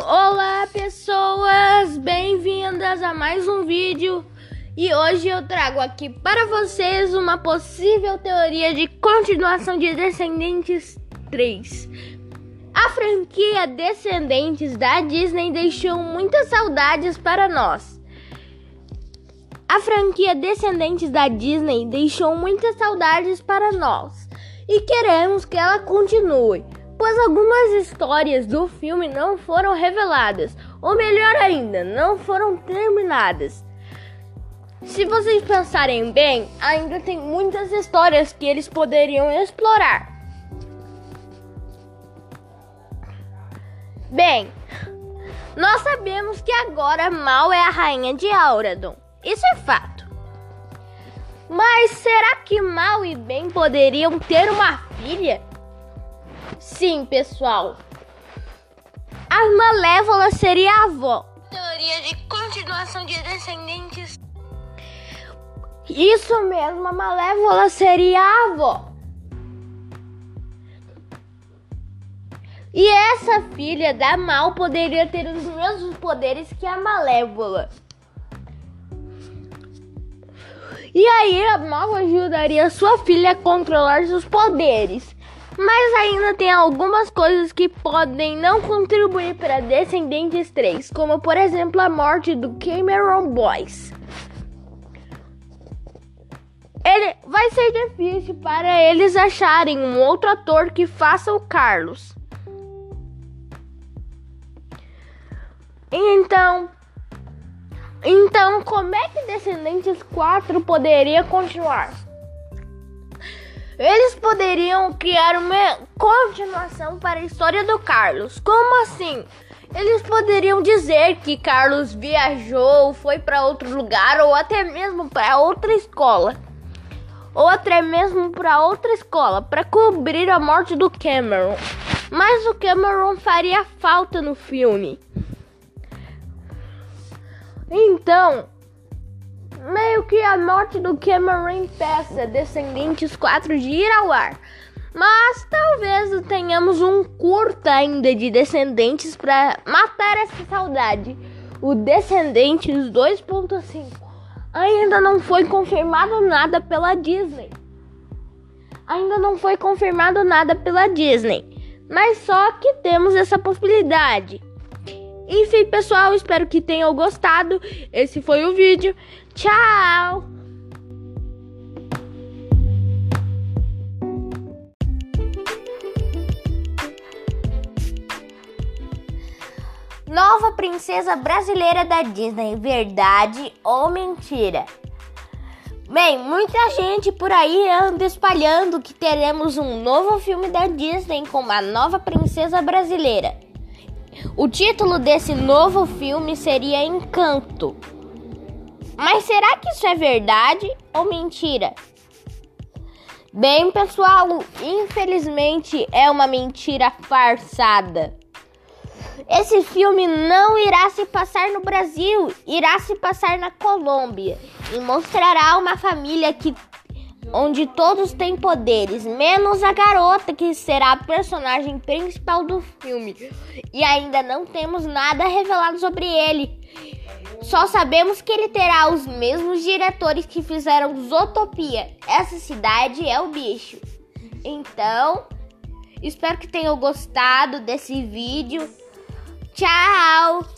Olá pessoas, bem-vindas a mais um vídeo e hoje eu trago aqui para vocês uma possível teoria de continuação de Descendentes 3. A franquia Descendentes da Disney deixou muitas saudades para nós. A franquia Descendentes da Disney deixou muitas saudades para nós e queremos que ela continue pois algumas histórias do filme não foram reveladas, ou melhor ainda, não foram terminadas. Se vocês pensarem bem, ainda tem muitas histórias que eles poderiam explorar. Bem, nós sabemos que agora Mal é a rainha de Auradon. Isso é fato. Mas será que Mal e Ben poderiam ter uma filha? Sim, pessoal. A Malévola seria a avó. Teoria de continuação de descendentes. Isso mesmo, a Malévola seria a avó. E essa filha da Mal poderia ter os mesmos poderes que a Malévola. E aí a Mal ajudaria sua filha a controlar seus poderes. Mas ainda tem algumas coisas que podem não contribuir para Descendentes 3, como por exemplo a morte do Cameron Boyce. Ele vai ser difícil para eles acharem um outro ator que faça o Carlos. Então, então como é que Descendentes 4 poderia continuar? Eles poderiam criar uma continuação para a história do Carlos. Como assim? Eles poderiam dizer que Carlos viajou, foi para outro lugar ou até mesmo para outra escola. Ou até mesmo para outra escola para cobrir a morte do Cameron. Mas o Cameron faria falta no filme. Então, meio que a morte do Cameron peça Descendentes 4 de ir ao ar. Mas talvez tenhamos um curta ainda de Descendentes para matar essa saudade. O Descendentes 2.5 ainda não foi confirmado nada pela Disney. Ainda não foi confirmado nada pela Disney. Mas só que temos essa possibilidade. Enfim, pessoal, espero que tenham gostado. Esse foi o vídeo. Tchau! Nova princesa brasileira da Disney, verdade ou mentira? Bem, muita gente por aí anda espalhando que teremos um novo filme da Disney com uma nova princesa brasileira. O título desse novo filme seria Encanto. Mas será que isso é verdade ou mentira? Bem, pessoal, infelizmente é uma mentira farsada. Esse filme não irá se passar no Brasil, irá se passar na Colômbia e mostrará uma família que onde todos têm poderes, menos a garota que será a personagem principal do filme. E ainda não temos nada revelado sobre ele. Só sabemos que ele terá os mesmos diretores que fizeram Zootopia. Essa cidade é o bicho. Então, espero que tenham gostado desse vídeo. Tchau!